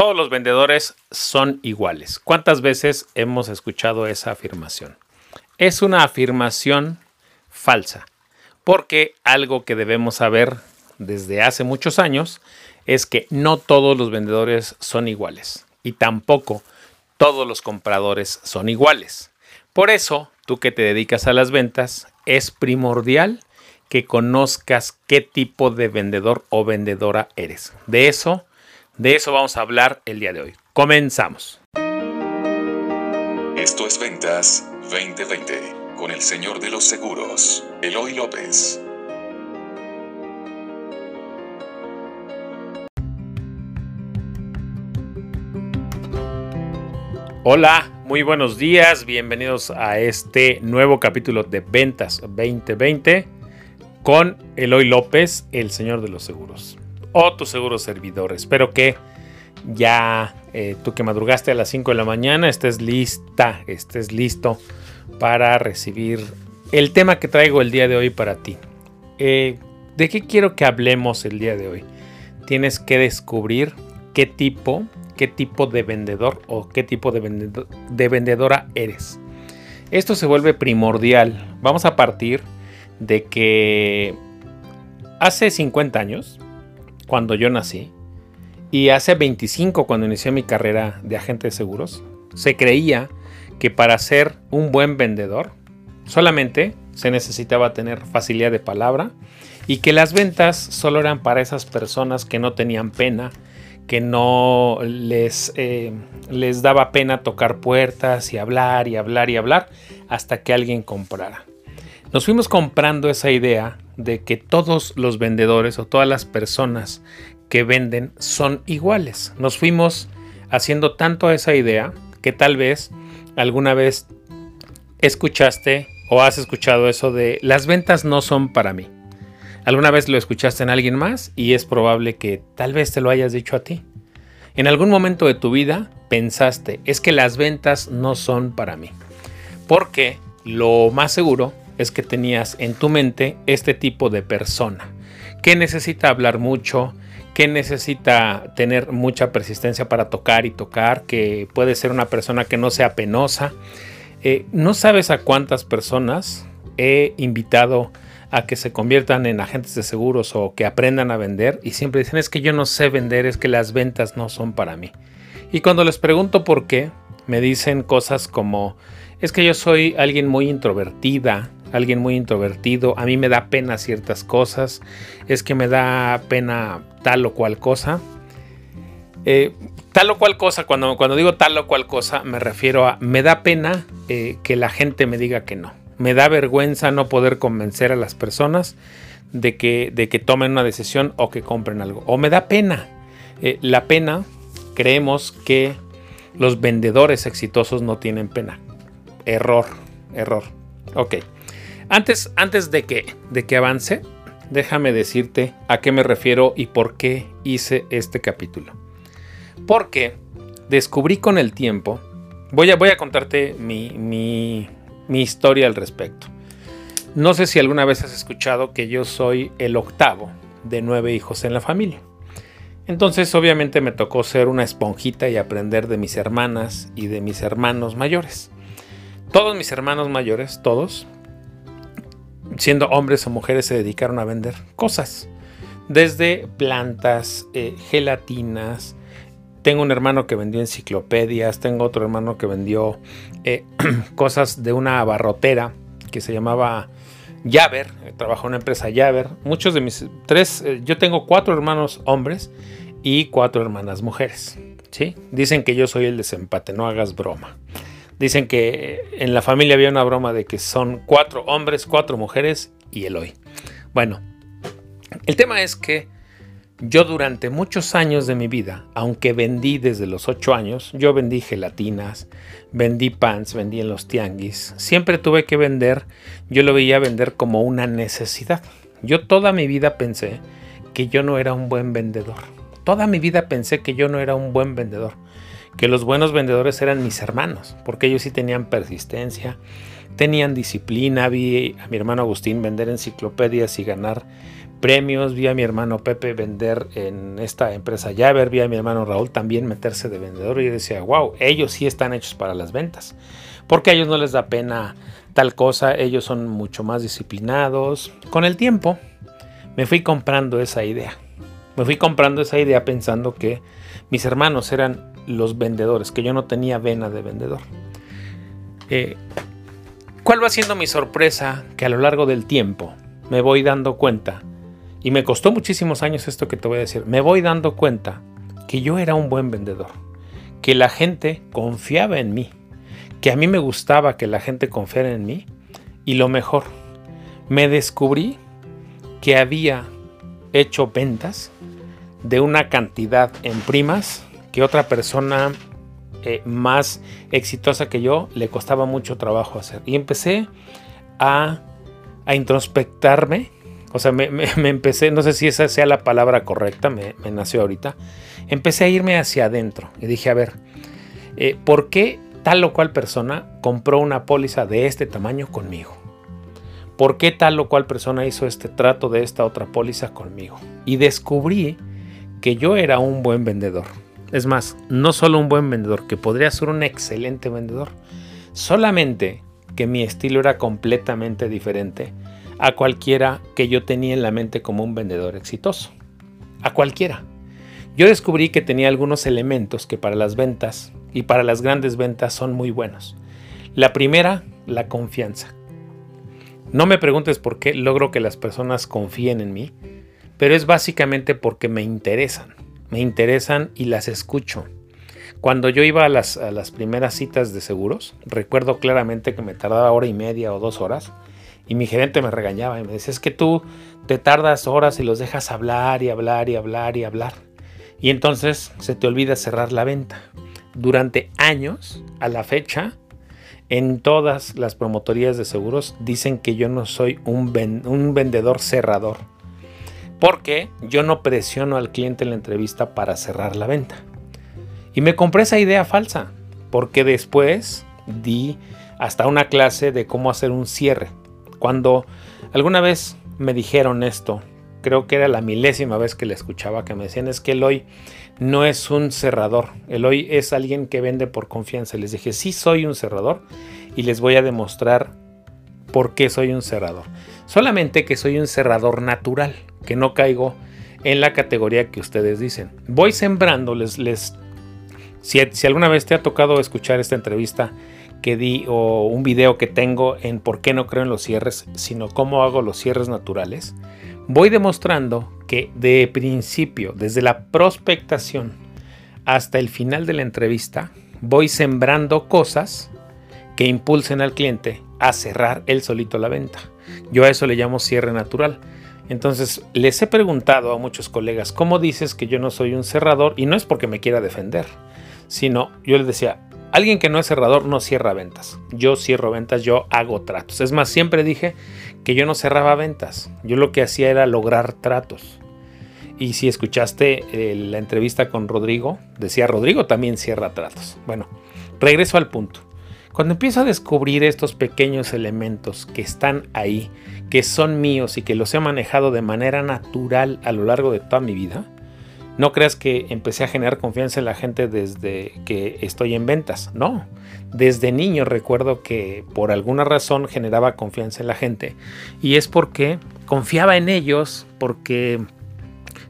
Todos los vendedores son iguales. ¿Cuántas veces hemos escuchado esa afirmación? Es una afirmación falsa, porque algo que debemos saber desde hace muchos años es que no todos los vendedores son iguales y tampoco todos los compradores son iguales. Por eso, tú que te dedicas a las ventas, es primordial que conozcas qué tipo de vendedor o vendedora eres. De eso, de eso vamos a hablar el día de hoy. Comenzamos. Esto es Ventas 2020 con el señor de los seguros, Eloy López. Hola, muy buenos días, bienvenidos a este nuevo capítulo de Ventas 2020 con Eloy López, el señor de los seguros, o tu seguro servidor. Espero que ya eh, tú que madrugaste a las 5 de la mañana estés lista, estés listo para recibir el tema que traigo el día de hoy para ti. Eh, ¿De qué quiero que hablemos el día de hoy? Tienes que descubrir qué tipo qué tipo de vendedor o qué tipo de, de vendedora eres. Esto se vuelve primordial. Vamos a partir de que hace 50 años, cuando yo nací, y hace 25 cuando inicié mi carrera de agente de seguros, se creía que para ser un buen vendedor solamente se necesitaba tener facilidad de palabra y que las ventas solo eran para esas personas que no tenían pena, que no les, eh, les daba pena tocar puertas y hablar y hablar y hablar hasta que alguien comprara. Nos fuimos comprando esa idea de que todos los vendedores o todas las personas que venden son iguales. Nos fuimos haciendo tanto esa idea que tal vez alguna vez escuchaste o has escuchado eso de las ventas no son para mí. Alguna vez lo escuchaste en alguien más y es probable que tal vez te lo hayas dicho a ti. En algún momento de tu vida pensaste, es que las ventas no son para mí. Porque lo más seguro es que tenías en tu mente este tipo de persona, que necesita hablar mucho, que necesita tener mucha persistencia para tocar y tocar, que puede ser una persona que no sea penosa. Eh, no sabes a cuántas personas he invitado a que se conviertan en agentes de seguros o que aprendan a vender y siempre dicen es que yo no sé vender, es que las ventas no son para mí. Y cuando les pregunto por qué, me dicen cosas como es que yo soy alguien muy introvertida, alguien muy introvertido, a mí me da pena ciertas cosas, es que me da pena tal o cual cosa. Eh, tal o cual cosa, cuando, cuando digo tal o cual cosa, me refiero a me da pena eh, que la gente me diga que no me da vergüenza no poder convencer a las personas de que, de que tomen una decisión o que compren algo. O me da pena. Eh, la pena, creemos que los vendedores exitosos no tienen pena. Error, error. Ok. Antes, antes de, que, de que avance, déjame decirte a qué me refiero y por qué hice este capítulo. Porque descubrí con el tiempo, voy a, voy a contarte mi, mi, mi historia al respecto. No sé si alguna vez has escuchado que yo soy el octavo de nueve hijos en la familia. Entonces obviamente me tocó ser una esponjita y aprender de mis hermanas y de mis hermanos mayores. Todos mis hermanos mayores, todos, siendo hombres o mujeres, se dedicaron a vender cosas. Desde plantas, eh, gelatinas, tengo un hermano que vendió enciclopedias, tengo otro hermano que vendió eh, cosas de una abarrotera que se llamaba Yaver, trabajó en una empresa Yaver. Muchos de mis tres, eh, yo tengo cuatro hermanos hombres y cuatro hermanas mujeres. ¿sí? Dicen que yo soy el desempate, no hagas broma. Dicen que en la familia había una broma de que son cuatro hombres, cuatro mujeres y Eloy. Bueno, el tema es que yo durante muchos años de mi vida, aunque vendí desde los 8 años, yo vendí gelatinas, vendí pants, vendí en los tianguis, siempre tuve que vender, yo lo veía vender como una necesidad. Yo toda mi vida pensé que yo no era un buen vendedor. Toda mi vida pensé que yo no era un buen vendedor. Que los buenos vendedores eran mis hermanos, porque ellos sí tenían persistencia, tenían disciplina. Vi a mi hermano Agustín vender enciclopedias y ganar premios, vi a mi hermano Pepe vender en esta empresa Yaver, vi a mi hermano Raúl también meterse de vendedor y yo decía, wow, ellos sí están hechos para las ventas, porque a ellos no les da pena tal cosa, ellos son mucho más disciplinados. Con el tiempo me fui comprando esa idea, me fui comprando esa idea pensando que mis hermanos eran los vendedores, que yo no tenía vena de vendedor. Eh, ¿Cuál va siendo mi sorpresa? Que a lo largo del tiempo me voy dando cuenta y me costó muchísimos años esto que te voy a decir. Me voy dando cuenta que yo era un buen vendedor, que la gente confiaba en mí, que a mí me gustaba que la gente confiara en mí y lo mejor, me descubrí que había hecho ventas de una cantidad en primas que otra persona eh, más exitosa que yo le costaba mucho trabajo hacer. Y empecé a, a introspectarme o sea, me, empecé, no sé si esa sea la palabra correcta, me, nació ahorita. Empecé a irme hacia adentro y dije, a ver, eh, ¿por qué tal o cual persona compró una póliza de este tamaño conmigo? ¿Por qué tal o cual persona hizo este trato de esta otra póliza conmigo? Y descubrí que yo era un buen vendedor. Es más, no solo un buen vendedor, que podría ser un excelente vendedor. Solamente que mi estilo era completamente diferente a cualquiera que yo tenía en la mente como un vendedor exitoso. A cualquiera. Yo descubrí que tenía algunos elementos que para las ventas y para las grandes ventas son muy buenos. La primera, la confianza. No me preguntes por qué logro que las personas confíen en mí, pero es básicamente porque me interesan. Me interesan y las escucho. Cuando yo iba a las, primeras citas de seguros, recuerdo claramente que me tardaba hora y media o dos horas y mi gerente me regañaba y me decía, es que tú te tardas horas y los dejas hablar y hablar y hablar y hablar. Y entonces se te olvida cerrar la venta. Durante años, a la fecha, en todas las promotorías de seguros dicen que yo no soy un vendedor cerrador. Porque yo no presiono al cliente en la entrevista para cerrar la venta. Y me compré esa idea falsa. Porque después di hasta una clase de cómo hacer un cierre. Cuando alguna vez me dijeron esto, creo que era la milésima vez que le escuchaba que me decían es que Eloy no es un cerrador, Eloy es alguien que vende por confianza. Les dije, sí soy un cerrador y les voy a demostrar por qué soy un cerrador. Solamente que soy un cerrador natural, que no caigo en la categoría que ustedes dicen. Voy sembrando, les, si alguna vez te ha tocado escuchar esta entrevista, que di o un video que tengo en por qué no creo en los cierres, sino cómo hago los cierres naturales, voy demostrando que de principio, desde la prospectación hasta el final de la entrevista, voy sembrando cosas que impulsen al cliente a cerrar él solito la venta. Yo a eso le llamo cierre natural. Entonces, les he preguntado a muchos colegas, ¿cómo dices que yo no soy un cerrador? Y no es porque me quiera defender, sino yo les decía, Alguien que no es cerrador no cierra ventas. Yo cierro ventas, yo hago tratos. Es más, siempre dije que yo no cerraba ventas. Yo lo que hacía era lograr tratos. Y si escuchaste eh, la entrevista con Rodrigo, decía Rodrigo también cierra tratos. Bueno, regreso al punto. Cuando empiezo a descubrir estos pequeños elementos que están ahí, que son míos y que los he manejado de manera natural a lo largo de toda mi vida, no creas que empecé a generar confianza en la gente desde que estoy en ventas. No, desde niño recuerdo que por alguna razón generaba confianza en la gente. Y es porque confiaba en ellos, porque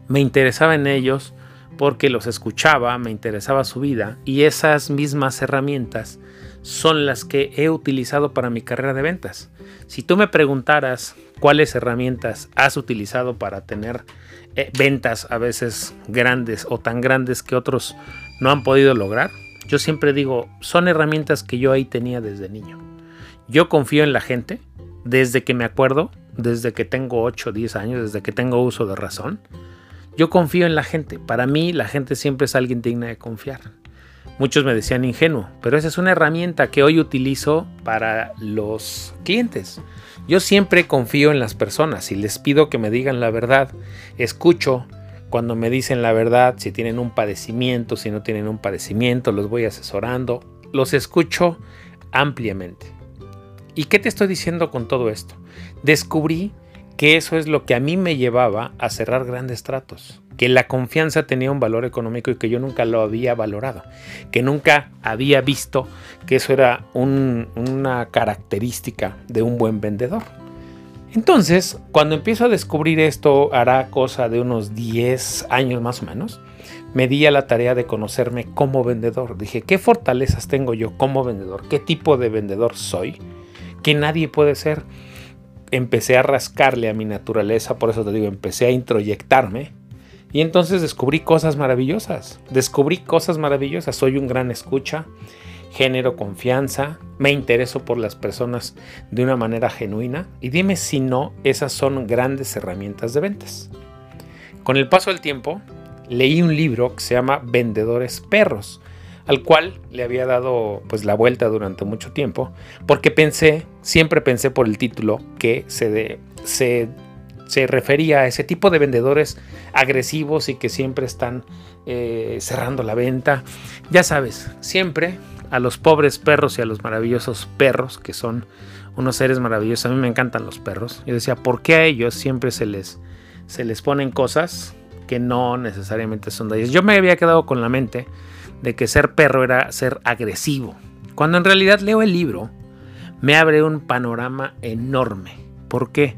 me interesaba en ellos, porque los escuchaba, me interesaba su vida. Y esas mismas herramientas son las que he utilizado para mi carrera de ventas. Si tú me preguntaras cuáles herramientas has utilizado para tener eh, ventas a veces grandes o tan grandes que otros no han podido lograr, yo siempre digo, son herramientas que yo ahí tenía desde niño. Yo confío en la gente desde que me acuerdo, desde que tengo 8 o 10 años, desde que tengo uso de razón. Yo confío en la gente. Para mí la gente siempre es alguien digna de confiar. Muchos me decían ingenuo, pero esa es una herramienta que hoy utilizo para los clientes. Yo siempre confío en las personas y les pido que me digan la verdad. Escucho cuando me dicen la verdad, si tienen un padecimiento, si no tienen un padecimiento, los voy asesorando. Los escucho ampliamente. ¿Y qué te estoy diciendo con todo esto? Descubrí que eso es lo que a mí me llevaba a cerrar grandes tratos, que la confianza tenía un valor económico y que yo nunca lo había valorado, que nunca había visto que eso era una característica de un buen vendedor. Entonces, cuando empiezo a descubrir esto, hará cosa de unos 10 años más o menos, me di a la tarea de conocerme como vendedor. Dije, ¿qué fortalezas tengo yo como vendedor? ¿Qué tipo de vendedor soy? Que nadie puede ser. Empecé a rascarle a mi naturaleza, por eso te digo, empecé a introyectarme. Y entonces descubrí cosas maravillosas. Descubrí cosas maravillosas. Soy un gran escucha, género confianza, me intereso por las personas de una manera genuina. Y dime si no, esas son grandes herramientas de ventas. Con el paso del tiempo, leí un libro que se llama Vendedores Perros, al cual le había dado pues la vuelta durante mucho tiempo, porque pensé, siempre pensé por el título que se, se, se refería a ese tipo de vendedores agresivos y que siempre están eh, cerrando la venta. Ya sabes, siempre a los pobres perros y a los maravillosos perros, que son unos seres maravillosos. A mí me encantan los perros. Yo decía, ¿por qué a ellos siempre se les, se les ponen cosas que no necesariamente son de ellos. Yo me había quedado con la mente de que ser perro era ser agresivo. Cuando en realidad leo el libro, me abre un panorama enorme. ¿Por qué?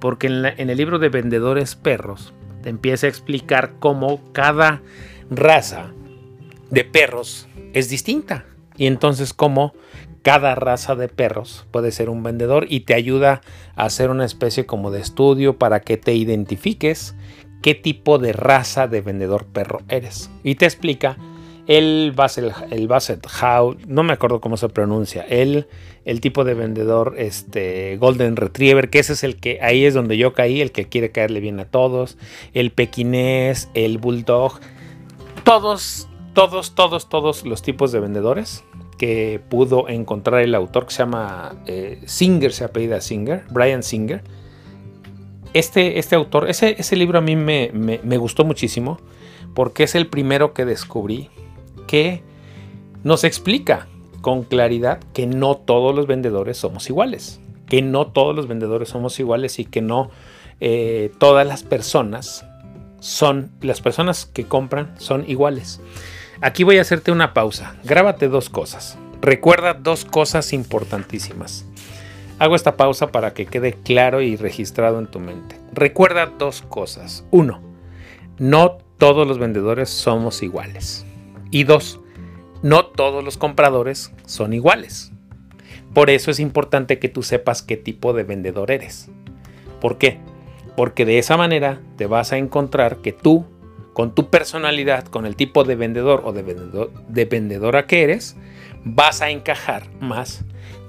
Porque en, el libro de Vendedores Perros te empieza a explicar cómo cada raza de perros es distinta. Y entonces cómo cada raza de perros puede ser un vendedor y te ayuda a hacer una especie como de estudio para que te identifiques qué tipo de raza de vendedor perro eres. Y te explica el Basset, el Basset How, no me acuerdo cómo se pronuncia, el, el tipo de vendedor este, Golden Retriever, que ese es el que, ahí es donde yo caí, el que quiere caerle bien a todos, el pequinés, el bulldog, todos, todos, todos, todos los tipos de vendedores que pudo encontrar el autor que se llama eh, Singer, se apellida Singer, Brian Singer, este, este autor, ese, ese libro a mí me, gustó muchísimo porque es el primero que descubrí que nos explica con claridad que no todos los vendedores somos iguales, que no todos los vendedores somos iguales y que no eh, todas las personas son, las personas que compran son iguales. Aquí voy a hacerte una pausa, grábate dos cosas, recuerda dos cosas importantísimas. Hago esta pausa para que quede claro y registrado en tu mente. Recuerda dos cosas. Uno, no todos los vendedores somos iguales. Y dos, no todos los compradores son iguales. Por eso es importante que tú sepas qué tipo de vendedor eres. ¿Por qué? Porque de esa manera te vas a encontrar que tú, con tu personalidad, con el tipo de vendedor o de, vendedor, de vendedora que eres, vas a encajar más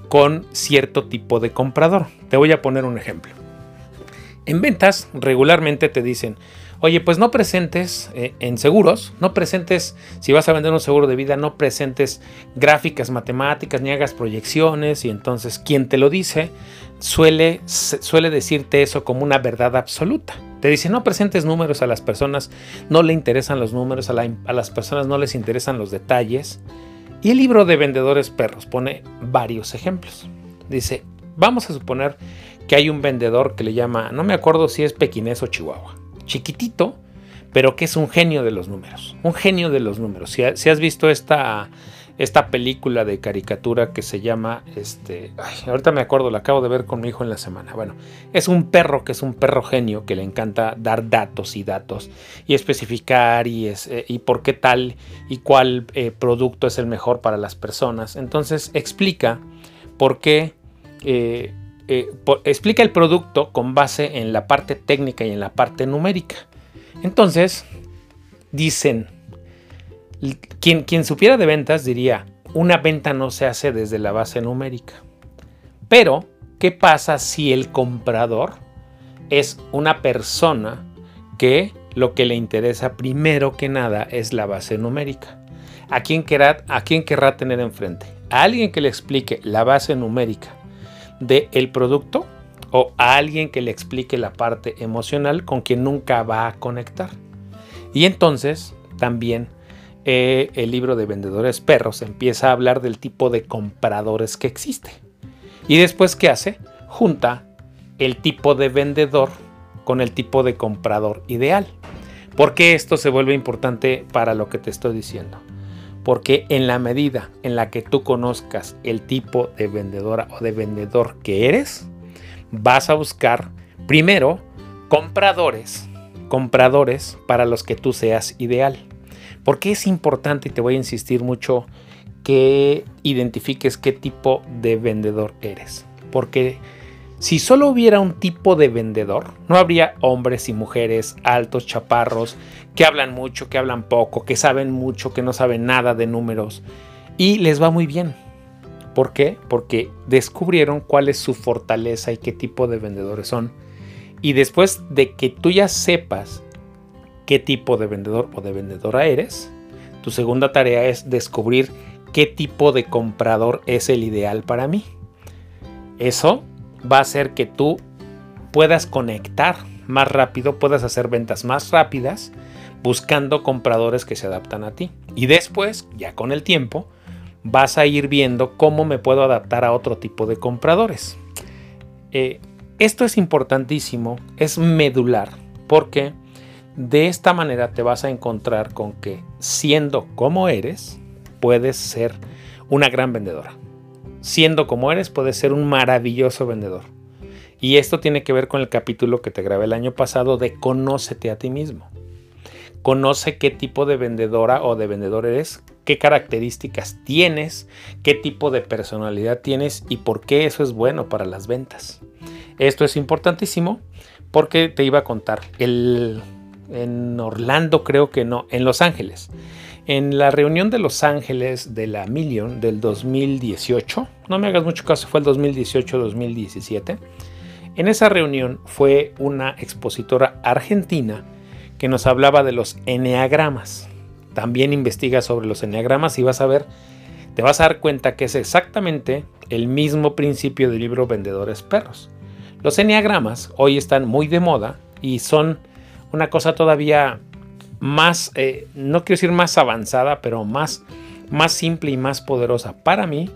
con cierto tipo de comprador. Te voy a poner un ejemplo. En ventas regularmente te dicen, oye, pues no presentes eh, en seguros, no presentes, si vas a vender un seguro de vida, no presentes gráficas matemáticas ni hagas proyecciones y entonces quien te lo dice suele, suele decirte eso como una verdad absoluta. Te dice, no presentes números a las personas, no le interesan los números, a, a las personas no les interesan los detalles. Y el libro de vendedores perros pone varios ejemplos. Dice, vamos a suponer que hay un vendedor que le llama, no me acuerdo si es pequinés o chihuahua, chiquitito, pero que es un genio de los números, un genio de los números. Si, has visto esta esta película de caricatura que se llama, este, ahorita me acuerdo, la acabo de ver con mi hijo en la semana. Bueno, es un perro que es un perro genio que le encanta dar datos y datos y especificar y, es, eh, y por qué tal y cuál eh, producto es el mejor para las personas. Entonces explica por qué, eh, explica el producto con base en la parte técnica y en la parte numérica. Entonces, dicen, quien, supiera de ventas diría, una venta no se hace desde la base numérica. Pero, ¿qué pasa si el comprador es una persona que lo que le interesa primero que nada es la base numérica? ¿A quién querrá, a quién querrá tener enfrente? ¿A alguien que le explique la base numérica del producto o a alguien que le explique la parte emocional con quien nunca va a conectar? Y entonces también eh, el libro de vendedores perros empieza a hablar del tipo de compradores que existe. Y después, ¿qué hace? Junta el tipo de vendedor con el tipo de comprador ideal. ¿Por qué esto se vuelve importante para lo que te estoy diciendo? Porque en la medida en la que tú conozcas el tipo de vendedora o de vendedor que eres, vas a buscar primero compradores, compradores para los que tú seas ideal. Porque es importante y te voy a insistir mucho que identifiques qué tipo de vendedor eres. Porque si solo hubiera un tipo de vendedor, no habría hombres y mujeres altos, chaparros, que hablan mucho, que hablan poco, que saben mucho, que no saben nada de números. Y les va muy bien. ¿Por qué? Porque descubrieron cuál es su fortaleza y qué tipo de vendedores son. Y después de que tú ya sepas qué tipo de vendedor o de vendedora eres, tu segunda tarea es descubrir qué tipo de comprador es el ideal para mí. Eso va a hacer que tú puedas conectar más rápido, puedas hacer ventas más rápidas buscando compradores que se adaptan a ti. Y después, ya con el tiempo, vas a ir viendo cómo me puedo adaptar a otro tipo de compradores. Eh, esto es importantísimo, es medular, porque de esta manera te vas a encontrar con que siendo como eres, puedes ser una gran vendedora siendo como eres, puedes ser un maravilloso vendedor. Y esto tiene que ver con el capítulo que te grabé el año pasado de Conócete a ti mismo. Conoce qué tipo de vendedora o de vendedor eres, qué características tienes, qué tipo de personalidad tienes y por qué eso es bueno para las ventas. Esto es importantísimo porque te iba a contar. El, en Orlando creo que no, en Los Ángeles en la reunión de Los Ángeles de la Million del 2018, no me hagas mucho caso, fue el 2018-2017, en esa reunión fue una expositora argentina que nos hablaba de los eneagramas. También investiga sobre los eneagramas y vas a ver, te vas a dar cuenta que es exactamente el mismo principio del libro Vendedores Perros. Los eneagramas hoy están muy de moda y son una cosa todavía más, eh, no quiero decir más avanzada, pero más, más simple y más poderosa para mí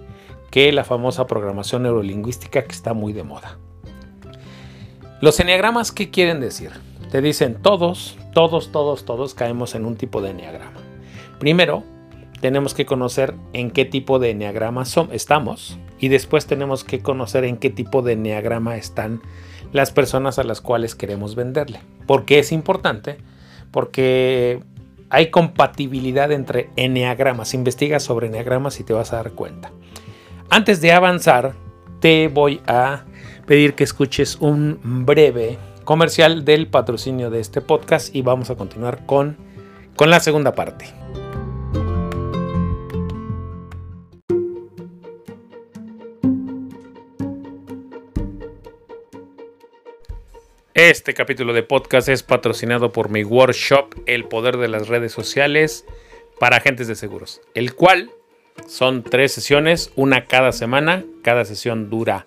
que la famosa programación neurolingüística que está muy de moda. Los enneagramas, ¿qué quieren decir? Te dicen todos, todos, todos, todos caemos en un tipo de enneagrama. Primero, tenemos que conocer en qué tipo de enneagrama estamos y después tenemos que conocer en qué tipo de enneagrama están las personas a las cuales queremos venderle. Porque es importante porque hay compatibilidad entre enneagramas. Investiga sobre enneagramas y te vas a dar cuenta. Antes de avanzar, te voy a pedir que escuches un breve comercial del patrocinio de este podcast y vamos a continuar con, con la segunda parte. Este capítulo de podcast es patrocinado por mi workshop El Poder de las Redes Sociales para agentes de seguros, el cual son tres sesiones, una cada semana, cada sesión dura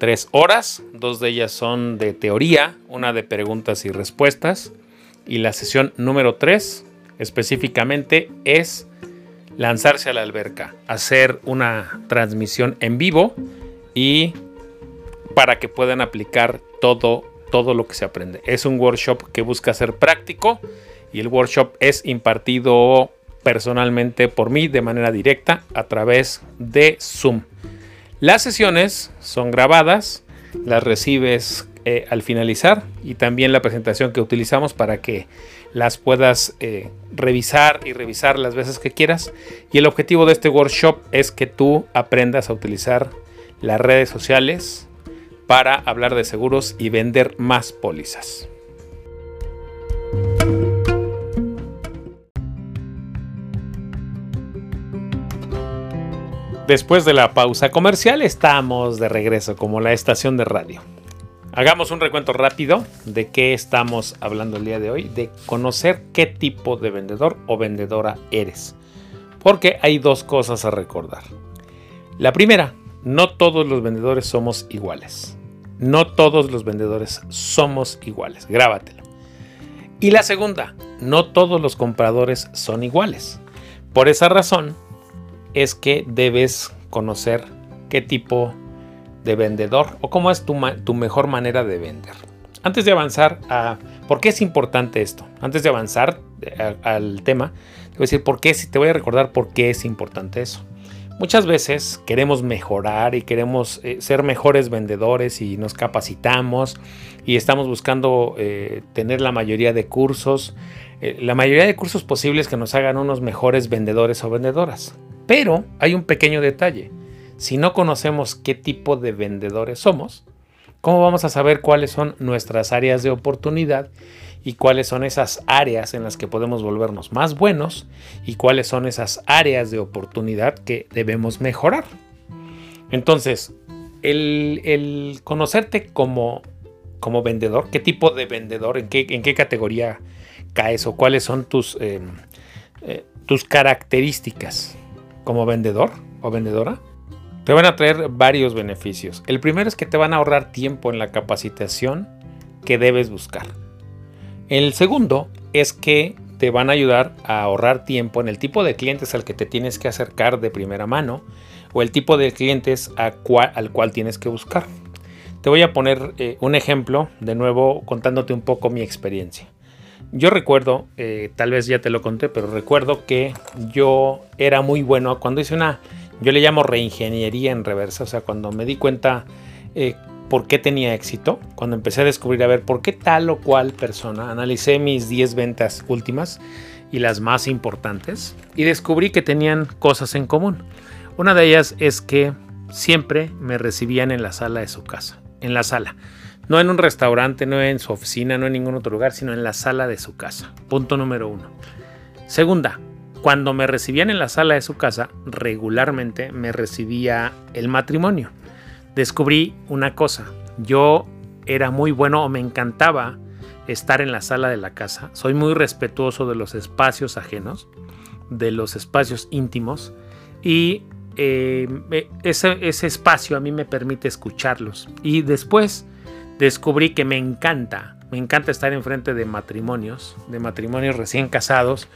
tres horas, dos de ellas son de teoría, una de preguntas y respuestas, y la sesión número tres específicamente es lanzarse a la alberca, hacer una transmisión en vivo y para que puedan aplicar todo todo lo que se aprende. Es un workshop que busca ser práctico y el workshop es impartido personalmente por mí de manera directa a través de Zoom. Las sesiones son grabadas, las recibes eh, al finalizar y también la presentación que utilizamos para que las puedas eh, revisar y revisar las veces que quieras. Y el objetivo de este workshop es que tú aprendas a utilizar las redes sociales, para hablar de seguros y vender más pólizas. Después de la pausa comercial estamos de regreso como la estación de radio. Hagamos un recuento rápido de qué estamos hablando el día de hoy, de conocer qué tipo de vendedor o vendedora eres. Porque hay dos cosas a recordar. La primera, no todos los vendedores somos iguales. No todos los vendedores somos iguales. Grábatelo. Y la segunda, no todos los compradores son iguales. Por esa razón es que debes conocer qué tipo de vendedor o cómo es tu, tu mejor manera de vender. Antes de avanzar a por qué es importante esto, antes de avanzar eh, al tema, te voy a decir por qué, te voy a recordar por qué es importante eso. Muchas veces queremos mejorar y queremos eh, ser mejores vendedores y nos capacitamos y estamos buscando eh, tener la mayoría de cursos, la mayoría de cursos posibles que nos hagan unos mejores vendedores o vendedoras. Pero hay un pequeño detalle. Si no conocemos qué tipo de vendedores somos, ¿cómo vamos a saber cuáles son nuestras áreas de oportunidad y cuáles son esas áreas en las que podemos volvernos más buenos y cuáles son esas áreas de oportunidad que debemos mejorar? Entonces, el, conocerte como, vendedor, qué tipo de vendedor, en qué, categoría caes o cuáles son tus, em, eh, tus características como vendedor o vendedora, te van a traer varios beneficios. El primero es que te van a ahorrar tiempo en la capacitación que debes buscar. El segundo es que te van a ayudar a ahorrar tiempo en el tipo de clientes al que te tienes que acercar de primera mano o el tipo de clientes al cual tienes que buscar. Te voy a poner eh, un ejemplo, de nuevo contándote un poco mi experiencia. Yo recuerdo, eh, tal vez ya te lo conté, pero recuerdo que yo era muy bueno cuando hice una yo le llamo reingeniería en reversa, o sea, cuando me di cuenta eh, por qué tenía éxito, cuando empecé a descubrir, a ver, por qué tal o cual persona, analicé mis 10 ventas últimas y las más importantes y descubrí que tenían cosas en común. Una de ellas es que siempre me recibían en la sala de su casa, en la sala. No en un restaurante, no en su oficina, no en ningún otro lugar, sino en la sala de su casa. Punto número uno. Segunda, cuando me recibían en la sala de su casa, regularmente me recibía el matrimonio. Descubrí una cosa, yo era muy bueno o me encantaba estar en la sala de la casa. Soy muy respetuoso de los espacios ajenos, de los espacios íntimos y eh, ese, ese espacio a mí me permite escucharlos. Y después descubrí que me encanta, me encanta estar enfrente de matrimonios, de matrimonios recién casados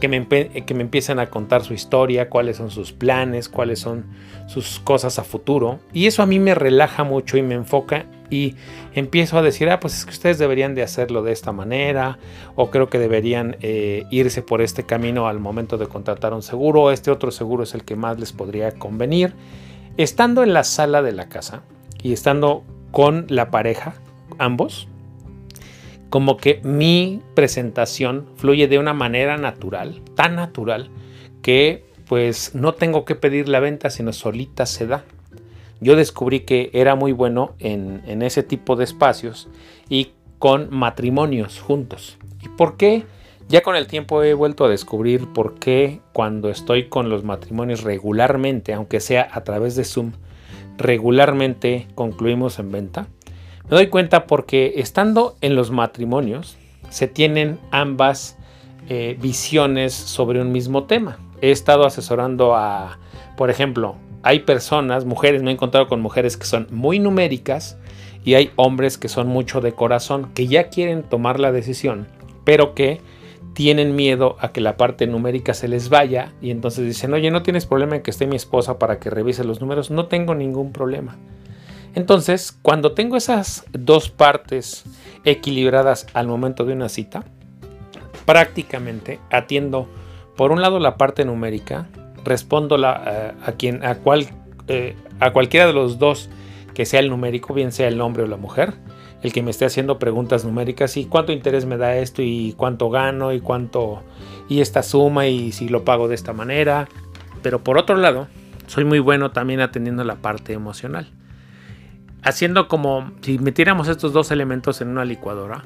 que me, que me empiezan a contar su historia, cuáles son sus planes, cuáles son sus cosas a futuro. Y eso a mí me relaja mucho y me enfoca y empiezo a decir, ah, pues es que ustedes deberían de hacerlo de esta manera, o creo que deberían eh, irse por este camino al momento de contratar un seguro, este otro seguro es el que más les podría convenir. Estando en la sala de la casa y estando con la pareja, ambos, como que mi presentación fluye de una manera natural, tan natural, que pues no tengo que pedir la venta, sino solita se da. Yo descubrí que era muy bueno en, en ese tipo de espacios y con matrimonios juntos. ¿Y por qué? Ya con el tiempo he vuelto a descubrir por qué cuando estoy con los matrimonios regularmente, aunque sea a través de Zoom, regularmente concluimos en venta. Me doy cuenta porque estando en los matrimonios se tienen ambas eh, visiones sobre un mismo tema. He estado asesorando a, por ejemplo, hay personas, mujeres, me he encontrado con mujeres que son muy numéricas y hay hombres que son mucho de corazón, que ya quieren tomar la decisión, pero que tienen miedo a que la parte numérica se les vaya y entonces dicen, oye, no tienes problema en que esté mi esposa para que revise los números, no tengo ningún problema. Entonces, cuando tengo esas dos partes equilibradas al momento de una cita, prácticamente atiendo por un lado la parte numérica, respondo eh, a, quien, a, cual, eh, a cualquiera de los dos que sea el numérico, bien sea el hombre o la mujer, el que me esté haciendo preguntas numéricas y cuánto interés me da esto y cuánto gano y cuánto y esta suma y si lo pago de esta manera. Pero por otro lado, soy muy bueno también atendiendo la parte emocional haciendo como si metiéramos estos dos elementos en una licuadora,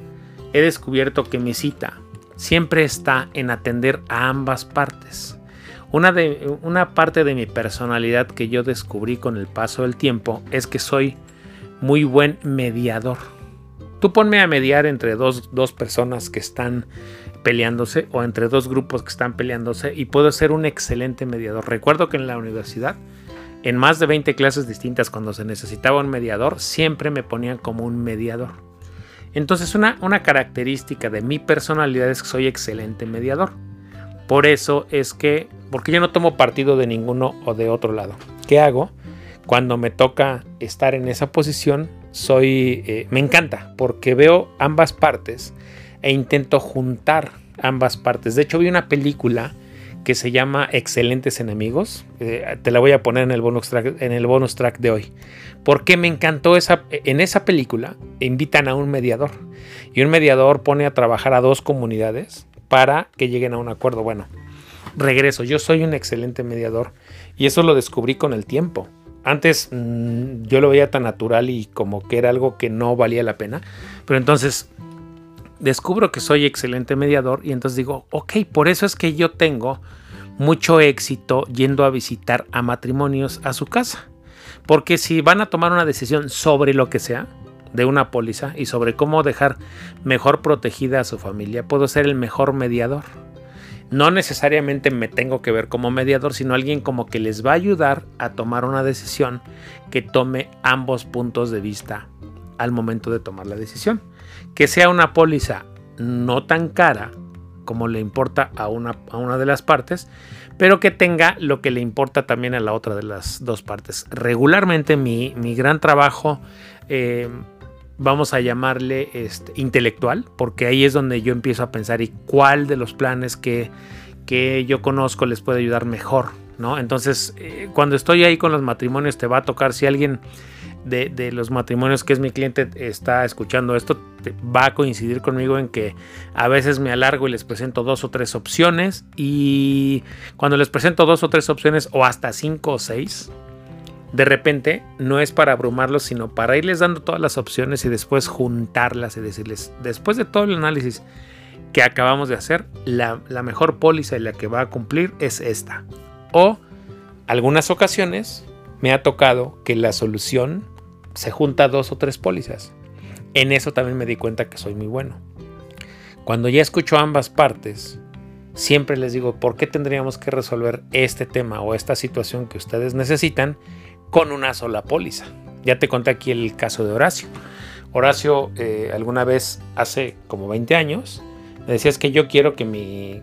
he descubierto que mi cita siempre está en atender a ambas partes. Una, de, una parte de mi personalidad que yo descubrí con el paso del tiempo es que soy muy buen mediador. Tú ponme a mediar entre dos, dos personas que están peleándose o entre dos grupos que están peleándose y puedo ser un excelente mediador. Recuerdo que en la universidad en más de 20 clases distintas cuando se necesitaba un mediador, siempre me ponían como un mediador. Entonces una, una característica de mi personalidad es que soy excelente mediador. Por eso es que, porque yo no tomo partido de ninguno o de otro lado. ¿Qué hago? cuando me toca estar en esa posición, soy, eh, me encanta porque veo ambas partes e intento juntar ambas partes. De hecho, vi una película que se llama Excelentes Enemigos. Eh, te la voy a poner en el bonus track, en el bonus track de hoy. Porque me encantó esa. En esa película invitan a un mediador. Y un mediador pone a trabajar a dos comunidades para que lleguen a un acuerdo. Bueno, regreso. Yo soy un excelente mediador. Y eso lo descubrí con el tiempo. Antes mmm, yo lo veía tan natural y como que era algo que no valía la pena. Pero entonces descubro que soy excelente mediador y entonces digo, ok, por eso es que yo tengo mucho éxito yendo a visitar a matrimonios a su casa. Porque si van a tomar una decisión sobre lo que sea, de una póliza y sobre cómo dejar mejor protegida a su familia, puedo ser el mejor mediador. No necesariamente me tengo que ver como mediador, sino alguien como que les va a ayudar a tomar una decisión que tome ambos puntos de vista al momento de tomar la decisión que sea una póliza no tan cara como le importa a una, a una de las partes, pero que tenga lo que le importa también a la otra de las dos partes. Regularmente mi, mi gran trabajo, eh, vamos a llamarle este, intelectual, porque ahí es donde yo empiezo a pensar y cuál de los planes que, que yo conozco les puede ayudar mejor. ¿no? Entonces, eh, cuando estoy ahí con los matrimonios, te va a tocar si alguien de, los matrimonios que es mi cliente está escuchando esto, va a coincidir conmigo en que a veces me alargo y les presento dos o tres opciones y cuando les presento dos o tres opciones o hasta cinco o seis, de repente no es para abrumarlos, sino para irles dando todas las opciones y después juntarlas y decirles, después de todo el análisis que acabamos de hacer, la, mejor póliza y la que va a cumplir es esta. O algunas ocasiones me ha tocado que la solución se junta dos o tres pólizas. En eso también me di cuenta que soy muy bueno. Cuando ya escucho ambas partes, siempre les digo, ¿por qué tendríamos que resolver este tema o esta situación que ustedes necesitan con una sola póliza? Ya te conté aquí el caso de Horacio. Horacio eh, alguna vez hace como 20 años me decía es que yo quiero que mi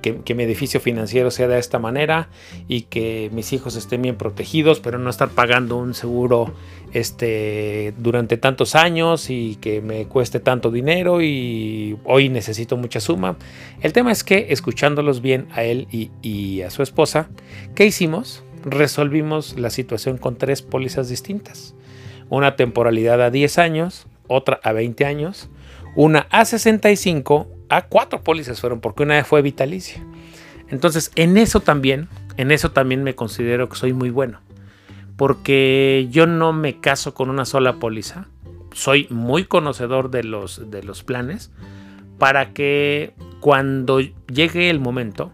que, mi edificio financiero sea de esta manera y que mis hijos estén bien protegidos, pero no estar pagando un seguro este, durante tantos años y que me cueste tanto dinero y hoy necesito mucha suma. El tema es que escuchándolos bien a él y a su esposa, ¿qué hicimos? Resolvimos la situación con tres pólizas distintas. Una temporalidad a 10 años, otra a 20 años, una a 65 a cuatro pólizas fueron porque una fue vitalicia. Entonces, en eso también, en eso también me considero que soy muy bueno. Porque yo no me caso con una sola póliza. Soy muy conocedor de los, de los planes para que cuando llegue el momento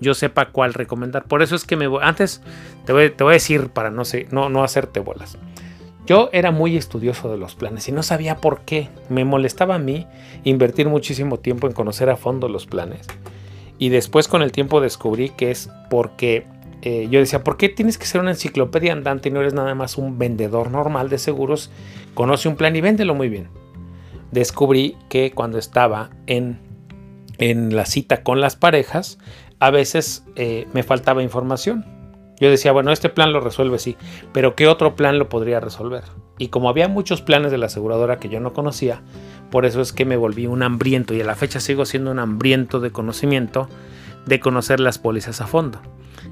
yo sepa cuál recomendar. Por eso es que me voy. Antes te voy, te voy a decir para no, sé, no, no hacerte bolas. Yo era muy estudioso de los planes y no sabía por qué. Me molestaba a mí invertir muchísimo tiempo en conocer a fondo los planes. Y después con el tiempo descubrí que es porque eh, yo decía, ¿por qué tienes que ser una enciclopedia andante y no eres nada más un vendedor normal de seguros? Conoce un plan y véndelo muy bien. Descubrí que cuando estaba en, en la cita con las parejas, a veces eh, me faltaba información yo decía, bueno, este plan lo resuelve sí, pero ¿qué otro plan lo podría resolver? Y como había muchos planes de la aseguradora que yo no conocía, por eso es que me volví un hambriento y a la fecha sigo siendo un hambriento de conocimiento, de conocer las pólizas a fondo.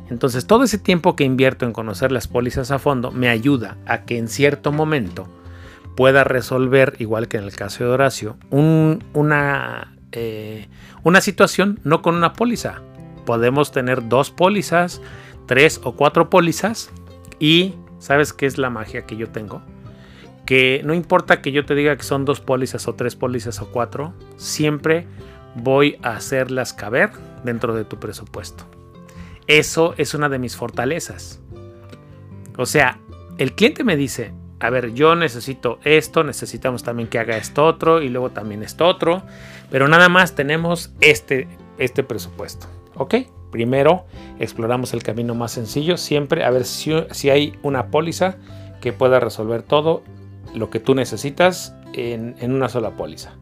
Entonces todo ese tiempo que invierto en conocer las pólizas a fondo me ayuda a que en cierto momento pueda resolver, igual que en el caso de Horacio, una, eh, una situación no con una póliza. Podemos tener dos pólizas, tres o cuatro pólizas y ¿sabes qué es la magia que yo tengo? Que no importa que yo te diga que son dos pólizas o tres pólizas o cuatro, siempre voy a hacerlas caber dentro de tu presupuesto. Eso es una de mis fortalezas. O sea, el cliente me dice, a ver, yo necesito esto, necesitamos también que haga esto otro y luego también esto otro, pero nada más tenemos este, este presupuesto. ¿Ok? Primero exploramos el camino más sencillo, siempre a ver si, hay una póliza que pueda resolver todo lo que tú necesitas en, una sola póliza.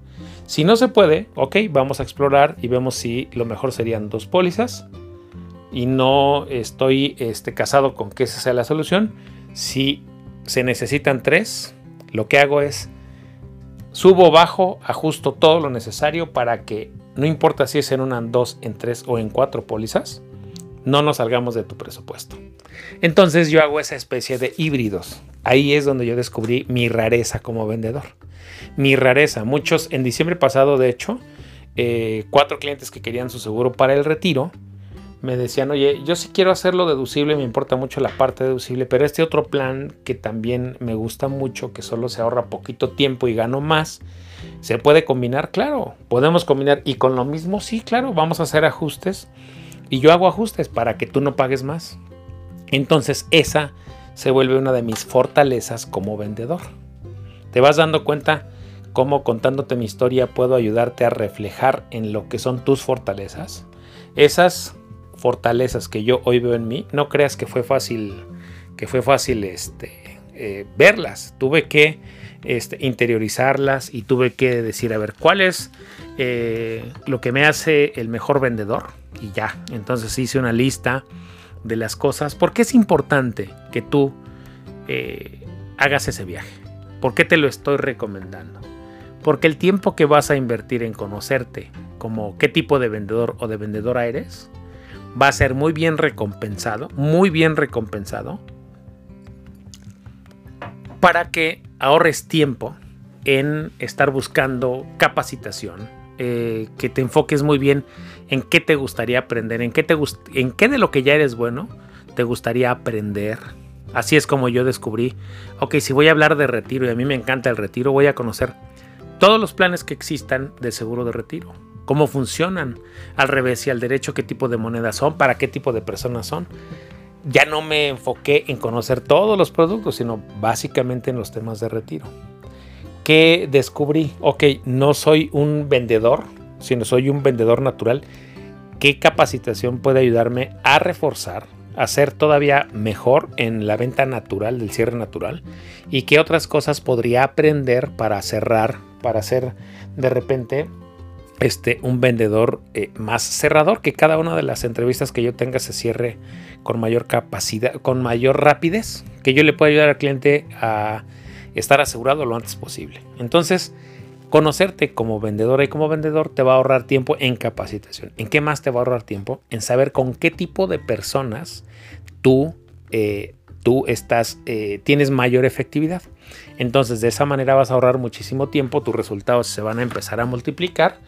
Si no se puede, ok, vamos a explorar y vemos si lo mejor serían dos pólizas. Y no estoy este, casado con que esa sea la solución. Si se necesitan tres, lo que hago es subo, bajo, ajusto todo lo necesario para que no importa si es en una, en dos, en tres o en cuatro pólizas, no nos salgamos de tu presupuesto. Entonces yo hago esa especie de híbridos. Ahí es donde yo descubrí mi rareza como vendedor. Mi rareza. Muchos, en diciembre pasado, de hecho, eh, cuatro clientes que querían su seguro para el retiro, me decían, oye, yo sí quiero hacerlo deducible, me importa mucho la parte deducible, pero este otro plan que también me gusta mucho, que solo se ahorra poquito tiempo y gano más, ¿se puede combinar? Claro, podemos combinar. Y con lo mismo, sí, claro, vamos a hacer ajustes y yo hago ajustes para que tú no pagues más. Entonces esa se vuelve una de mis fortalezas como vendedor. Te vas dando cuenta cómo contándote mi historia puedo ayudarte a reflejar en lo que son tus fortalezas. Esas fortalezas que yo hoy veo en mí, no creas que fue fácil, que fue fácil este, eh, verlas. Tuve que este, interiorizarlas y tuve que decir, a ver, ¿cuál es eh, lo que me hace el mejor vendedor? Y ya, entonces hice una lista de las cosas. ¿Por qué es importante que tú eh, hagas ese viaje? ¿Por qué te lo estoy recomendando? Porque el tiempo que vas a invertir en conocerte como qué tipo de vendedor o de vendedora eres, va a ser muy bien recompensado, muy bien recompensado, para que ahorres tiempo en estar buscando capacitación, eh, que te enfoques muy bien en qué te gustaría aprender, en qué, te en qué de lo que ya eres bueno te gustaría aprender. Así es como yo descubrí, ok, si voy a hablar de retiro y a mí me encanta el retiro, voy a conocer todos los planes que existan de seguro de retiro, cómo funcionan, al revés y al derecho, qué tipo de monedas son, para qué tipo de personas son. Ya no me enfoqué en conocer todos los productos, sino básicamente en los temas de retiro que descubrí, ok, no soy un vendedor, sino soy un vendedor natural. ¿Qué capacitación puede ayudarme a reforzar, a ser todavía mejor en la venta natural, del cierre natural? ¿Y qué otras cosas podría aprender para cerrar, para ser de repente este, un vendedor eh, más cerrador, que cada una de las entrevistas que yo tenga se cierre con mayor capacidad, con mayor rapidez, que yo le pueda ayudar al cliente a estar asegurado lo antes posible. Entonces, conocerte como vendedora y como vendedor te va a ahorrar tiempo en capacitación. ¿En qué más te va a ahorrar tiempo? En saber con qué tipo de personas tú, eh, tú estás, eh, tienes mayor efectividad. Entonces, de esa manera vas a ahorrar muchísimo tiempo, tus resultados se van a empezar a multiplicar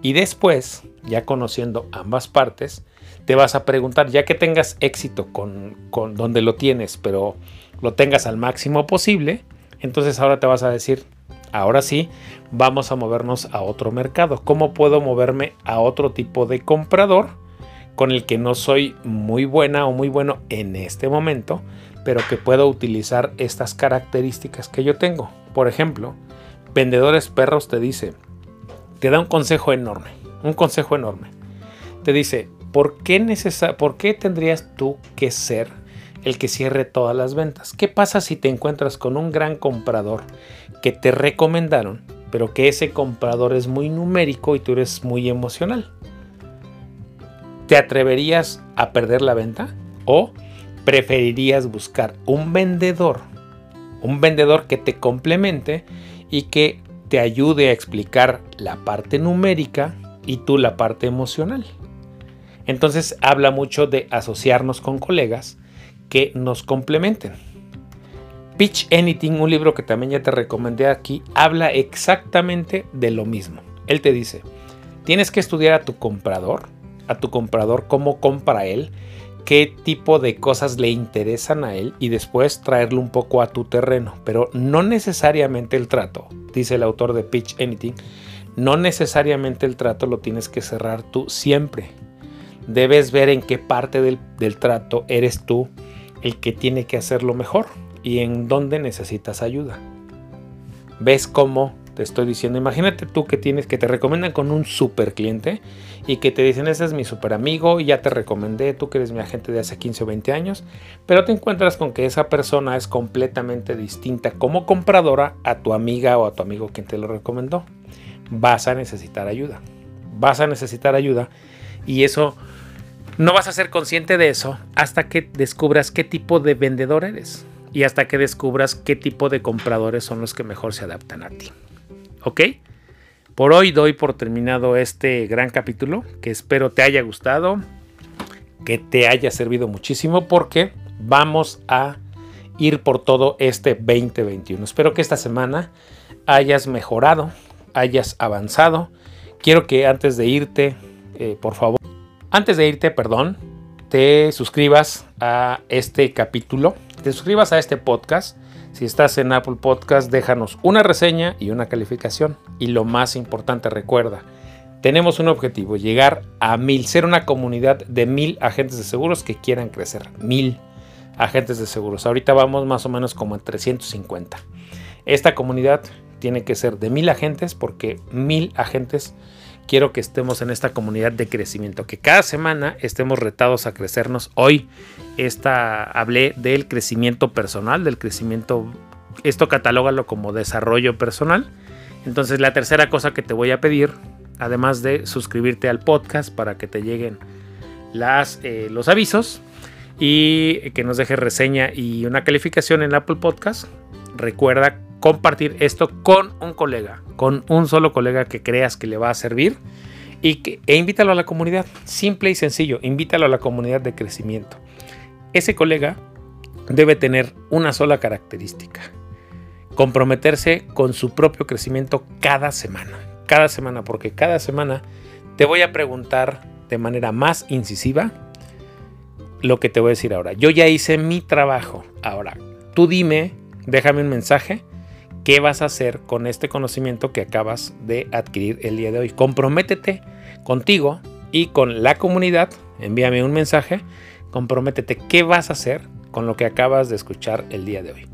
y después, ya conociendo ambas partes, te vas a preguntar, ya que tengas éxito con, con donde lo tienes, pero lo tengas al máximo posible, entonces ahora te vas a decir, ahora sí, vamos a movernos a otro mercado. ¿Cómo puedo moverme a otro tipo de comprador con el que no soy muy buena o muy bueno en este momento, pero que puedo utilizar estas características que yo tengo? Por ejemplo, Vendedores Perros te dice, te da un consejo enorme, un consejo enorme. Te dice, ¿por qué, ¿por qué tendrías tú que ser el que cierre todas las ventas. ¿Qué pasa si te encuentras con un gran comprador que te recomendaron, pero que ese comprador es muy numérico y tú eres muy emocional? ¿Te atreverías a perder la venta? ¿O preferirías buscar un vendedor? Un vendedor que te complemente y que te ayude a explicar la parte numérica y tú la parte emocional. Entonces habla mucho de asociarnos con colegas que nos complementen. Pitch Anything, un libro que también ya te recomendé aquí, habla exactamente de lo mismo. Él te dice, tienes que estudiar a tu comprador, a tu comprador, cómo compra él, qué tipo de cosas le interesan a él y después traerlo un poco a tu terreno. Pero no necesariamente el trato, dice el autor de Pitch Anything, no necesariamente el trato lo tienes que cerrar tú siempre. Debes ver en qué parte del, del trato eres tú el que tiene que hacerlo mejor y en dónde necesitas ayuda. ¿Ves cómo estoy diciendo? Imagínate tú que tienes que te recomiendan con un super cliente y que te dicen, ese es mi super amigo y ya te recomendé, tú que eres mi agente de hace 15 o 20 años, pero te encuentras con que esa persona es completamente distinta como compradora a tu amiga o a tu amigo quien te lo recomendó. Vas a necesitar ayuda. Vas a necesitar ayuda y eso no vas a ser consciente de eso hasta que descubras qué tipo de vendedor eres. y hasta que descubras qué tipo de compradores son los que mejor se adaptan a ti. ¿Ok? Por hoy doy por terminado este gran capítulo que espero te haya gustado, que te haya servido muchísimo porque vamos a ir por todo este 2021. Espero que esta semana hayas mejorado, hayas avanzado. Quiero que antes de irte, eh, por favor, antes de irte, perdón, te suscribas a este capítulo, te suscribas a este podcast. Si estás en Apple Podcast, déjanos una reseña y una calificación. Y lo más importante, recuerda, tenemos un objetivo, llegar a mil, ser una comunidad de mil agentes de seguros que quieran crecer. Mil agentes de seguros. Ahorita vamos más o menos como en 350. Esta comunidad tiene que ser de mil agentes porque mil agentes quiero que estemos en esta comunidad de crecimiento, que cada semana estemos retados a crecernos. Hoy esta, hablé del crecimiento personal, del crecimiento, esto catalógalo como desarrollo personal. Entonces la tercera cosa que te voy a pedir, además de suscribirte al podcast para que te lleguen las, eh, los avisos y que nos dejes reseña y una calificación en Apple Podcast, recuerda compartir esto con un colega, con un solo colega que creas que le va a servir y que, e invítalo a la comunidad. Simple y sencillo, invítalo a la comunidad de crecimiento. Ese colega debe tener una sola característica, comprometerse con su propio crecimiento cada semana. Cada semana, porque cada semana te voy a preguntar de manera más incisiva lo que te voy a decir ahora. Yo ya hice mi trabajo. Ahora, tú dime, déjame un mensaje qué vas a hacer con este conocimiento que acabas de adquirir el día de hoy. Comprométete contigo y con la comunidad. Envíame un mensaje. Comprométete qué vas a hacer con lo que acabas de escuchar el día de hoy.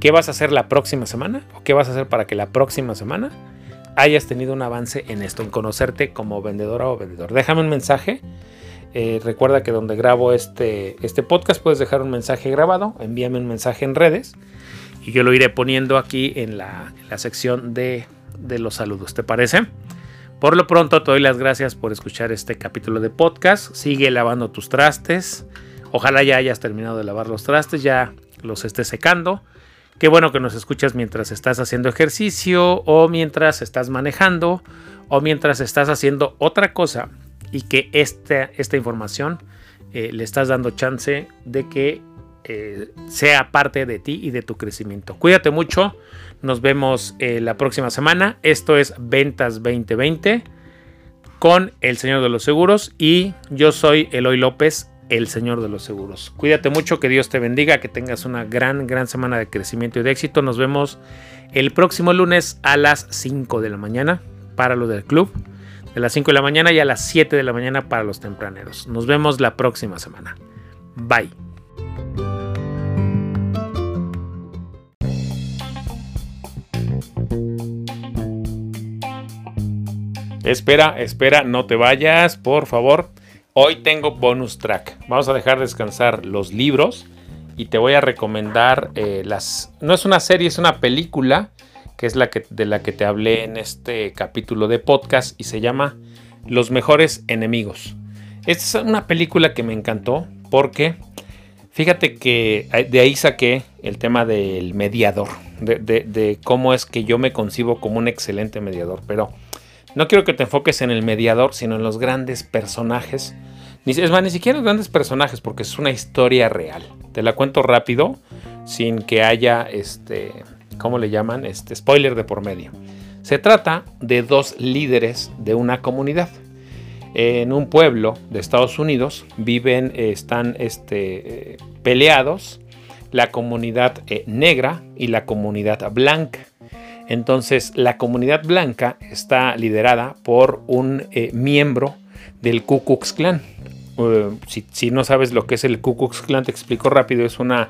¿Qué vas a hacer la próxima semana? ¿O qué vas a hacer para que la próxima semana hayas tenido un avance en esto, en conocerte como vendedora o vendedor? Déjame un mensaje. Eh, recuerda que donde grabo este, este podcast puedes dejar un mensaje grabado. Envíame un mensaje en redes y yo lo iré poniendo aquí en la, sección de, de, los saludos. ¿Te parece? Por lo pronto te doy las gracias por escuchar este capítulo de podcast. Sigue lavando tus trastes. Ojalá ya hayas terminado de lavar los trastes, ya los estés secando. Qué bueno que nos escuchas mientras estás haciendo ejercicio o mientras estás manejando o mientras estás haciendo otra cosa y que esta, esta información eh, le estás dando chance de que eh, sea parte de ti y de tu crecimiento. Cuídate mucho. Nos vemos eh, la próxima semana. Esto es Ventas 2020 con el Señor de los Seguros y yo soy Eloy López, el Señor de los Seguros. Cuídate mucho, que Dios te bendiga, que tengas una gran, gran semana de crecimiento y de éxito. Nos vemos el próximo lunes a las 5 de la mañana para lo del club. De las 5 de la mañana y a las 7 de la mañana para los tempraneros. Nos vemos la próxima semana. Bye. Espera, espera, no te vayas, por favor. Hoy tengo bonus track. Vamos a dejar descansar los libros y te voy a recomendar eh, las... No es una serie, es una película que es la que, de la que te hablé en este capítulo de podcast y se llama Los mejores enemigos. Es una película que me encantó porque fíjate que de ahí saqué el tema del mediador, de cómo es que yo me concibo como un excelente mediador, pero no quiero que te enfoques en el mediador, sino en los grandes personajes. Es más, ni siquiera los grandes personajes, porque es una historia real. Te la cuento rápido, sin que haya, este, ¿cómo le llaman? Este, spoiler de por medio. Se trata de dos líderes de una comunidad. En un pueblo de Estados Unidos viven, están este, peleados la comunidad eh, negra y la comunidad blanca. Entonces, la comunidad blanca está liderada por un eh, miembro del Ku Klux Klan. Eh, si, no sabes lo que es el Ku Klux Klan, te explico rápido. Es una,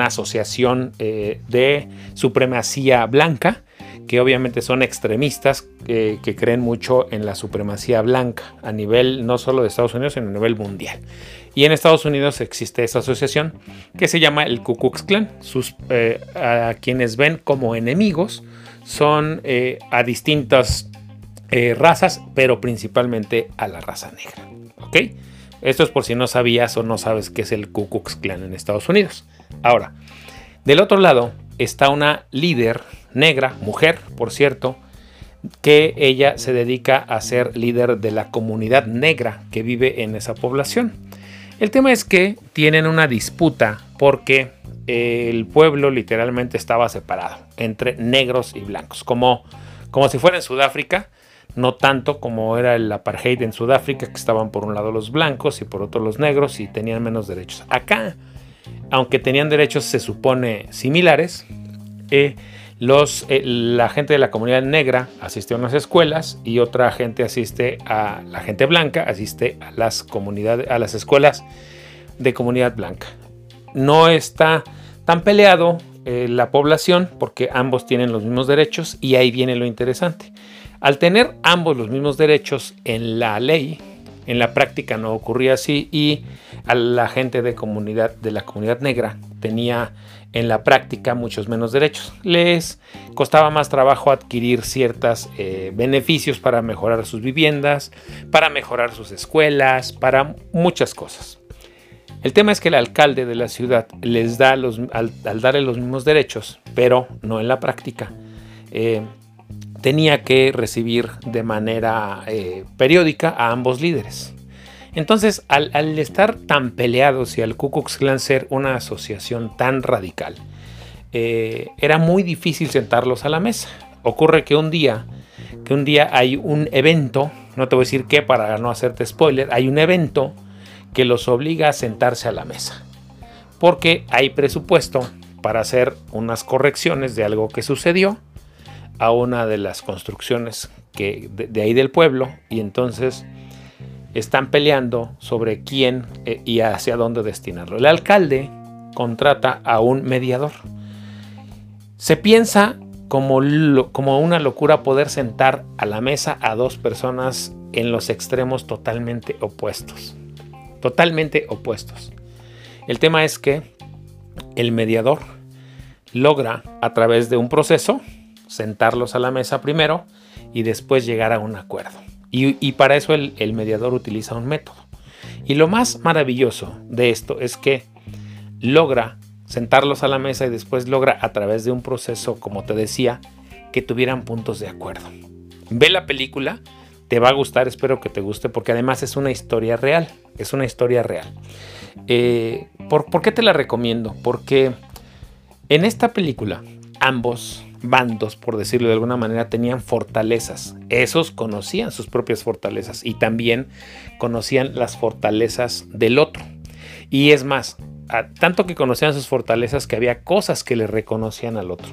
asociación eh, de supremacía blanca que obviamente son extremistas que creen mucho en la supremacía blanca a nivel no solo de Estados Unidos, sino a nivel mundial. Y en Estados Unidos existe esa asociación que se llama el Ku Klux Klan. A quienes ven como enemigos son eh, a distintas eh, razas, pero principalmente a la raza negra. ¿Ok? Esto es por si no sabías o no sabes qué es el Ku Klux Klan en Estados Unidos. Ahora, Del otro lado está una líder negra, mujer, por cierto, que ella se dedica a ser líder de la comunidad negra que vive en esa población. El tema es que tienen una disputa porque el pueblo literalmente estaba separado entre negros y blancos, como, como si fuera en Sudáfrica, no tanto como era el apartheid en Sudáfrica, que estaban por un lado los blancos y por otro los negros y tenían menos derechos. Acá, aunque tenían derechos se supone similares, eh, eh, la gente de la comunidad negra asiste a unas escuelas y otra gente asiste a la gente blanca, asiste a las comunidades, a las escuelas de comunidad blanca. No está tan peleado eh, la población porque ambos tienen los mismos derechos y ahí viene lo interesante. Al tener ambos los mismos derechos en la ley, en la práctica no ocurría así y a la gente de comunidad de la comunidad negra tenía en la práctica muchos menos derechos. Les costaba más trabajo adquirir ciertos eh, beneficios para mejorar sus viviendas, para mejorar sus escuelas, para muchas cosas. El tema es que el alcalde de la ciudad les da los, al, darle los mismos derechos, pero no en la práctica. Eh, tenía que recibir de manera eh, periódica a ambos líderes. Entonces, al, estar tan peleados y al Ku Klan ser una asociación tan radical, eh, era muy difícil sentarlos a la mesa. Ocurre que un día, que un día hay un evento, no te voy a decir qué para no hacerte spoiler, hay un evento que los obliga a sentarse a la mesa, porque hay presupuesto para hacer unas correcciones de algo que sucedió a una de las construcciones que, de, ahí del pueblo y entonces están peleando sobre quién eh, y hacia dónde destinarlo. El alcalde contrata a un mediador. Se piensa como, como una locura poder sentar a la mesa a dos personas en los extremos totalmente opuestos. Totalmente opuestos. El tema es que el mediador logra a través de un proceso sentarlos a la mesa primero y después llegar a un acuerdo. Y, para eso el, mediador utiliza un método. Y lo más maravilloso de esto es que logra sentarlos a la mesa y después logra a través de un proceso, como te decía, que tuvieran puntos de acuerdo. Ve la película, te va a gustar, espero que te guste, porque además es una historia real, es una historia real. Eh, ¿por, ¿Por qué te la recomiendo? Porque en esta película ambos bandos, por decirlo de alguna manera, tenían fortalezas. Esos conocían sus propias fortalezas y también conocían las fortalezas del otro. Y es más, tanto que conocían sus fortalezas que había cosas que le reconocían al otro.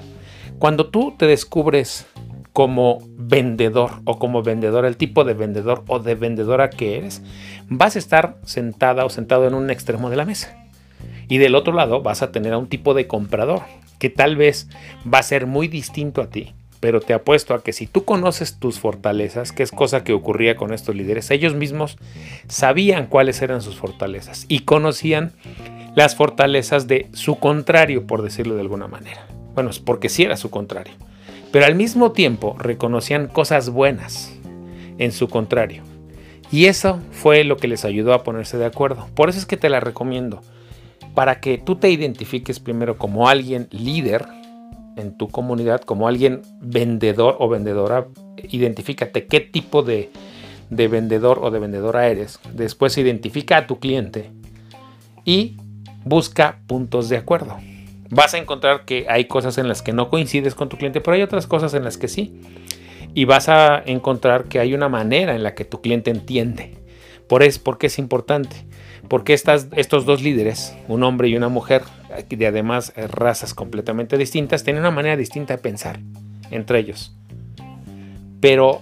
Cuando tú te descubres como vendedor o como vendedora, el tipo de vendedor o de vendedora que eres, vas a estar sentada o sentado en un extremo de la mesa. Y del otro lado vas a tener a un tipo de comprador que tal vez va a ser muy distinto a ti, pero te apuesto a que si tú conoces tus fortalezas, que es cosa que ocurría con estos líderes, ellos mismos sabían cuáles eran sus fortalezas y conocían las fortalezas de su contrario, por decirlo de alguna manera. Bueno, es porque sí era su contrario, pero al mismo tiempo reconocían cosas buenas en su contrario. Y eso fue lo que les ayudó a ponerse de acuerdo. Por eso es que te la recomiendo para que tú te identifiques primero como alguien líder en tu comunidad, como alguien vendedor o vendedora, identifícate qué tipo de, vendedor o de vendedora eres. Después identifica a tu cliente y busca puntos de acuerdo. Vas a encontrar que hay cosas en las que no coincides con tu cliente, pero hay otras cosas en las que sí. Y vas a encontrar que hay una manera en la que tu cliente entiende. Por eso, porque es importante porque estas, estos dos líderes, un hombre y una mujer, de además razas completamente distintas, tienen una manera distinta de pensar entre ellos. Pero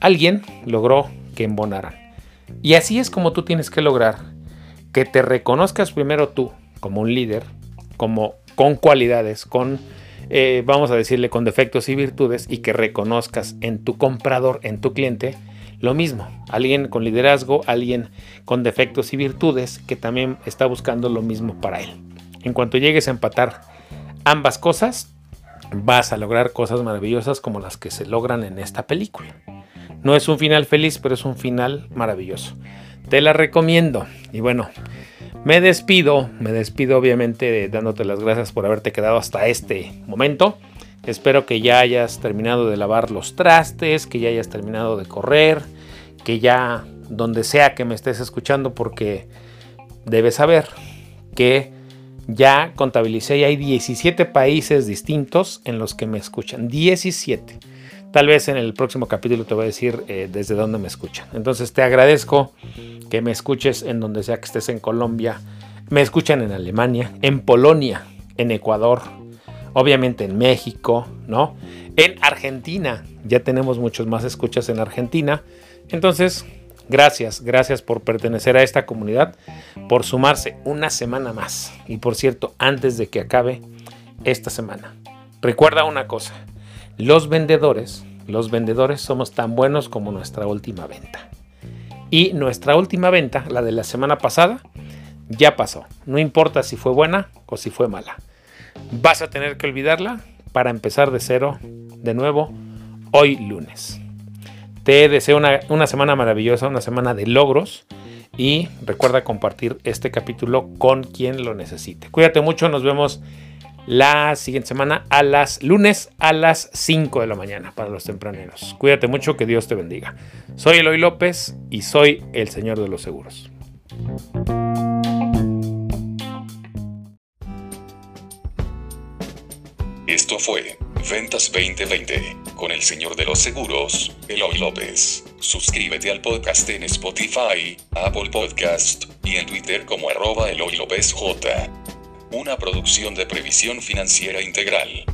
alguien logró que embonaran. Y así es como tú tienes que lograr que te reconozcas primero tú como un líder, como con cualidades, con, eh, vamos a decirle, con defectos y virtudes, y que reconozcas en tu comprador, en tu cliente, lo mismo, alguien con liderazgo, alguien con defectos y virtudes que también está buscando lo mismo para él. En cuanto llegues a empatar ambas cosas, vas a lograr cosas maravillosas como las que se logran en esta película. No es un final feliz, pero es un final maravilloso. Te la recomiendo. Y bueno, Me despido, me despido obviamente dándote las gracias por haberte quedado hasta este momento. Espero que ya hayas terminado de lavar los trastes, que ya hayas terminado de correr, que ya donde sea que me estés escuchando, porque debes saber que ya contabilicé y hay 17 países distintos en los que me escuchan. 17. Tal vez en el próximo capítulo te voy a decir eh, desde dónde me escuchan. Entonces te agradezco que me escuches en donde sea que estés en Colombia. Me escuchan en Alemania, en Polonia, en Ecuador, obviamente en México, ¿no? En Argentina. Ya tenemos muchos más escuchas en Argentina. Entonces, Gracias, gracias por pertenecer a esta comunidad, por sumarse una semana más. Y por cierto, antes de que acabe esta semana, recuerda una cosa, los vendedores, los vendedores somos tan buenos como nuestra última venta. Y nuestra última venta, la de la semana pasada, ya pasó. No importa si fue buena o si fue mala. Vas a tener que olvidarla para empezar de cero de nuevo hoy lunes. Te deseo una, semana maravillosa, una semana de logros y recuerda compartir este capítulo con quien lo necesite. Cuídate mucho, nos vemos la siguiente semana a las lunes a las 5 de la mañana para los tempraneros. Cuídate mucho, que Dios te bendiga. Soy Eloy López y soy el Señor de los Seguros. Esto fue Ventas 2020 con el señor de los seguros, Eloy López. Suscríbete al podcast en Spotify, Apple Podcast y en Twitter como arroba Eloy López J. Una producción de previsión financiera integral.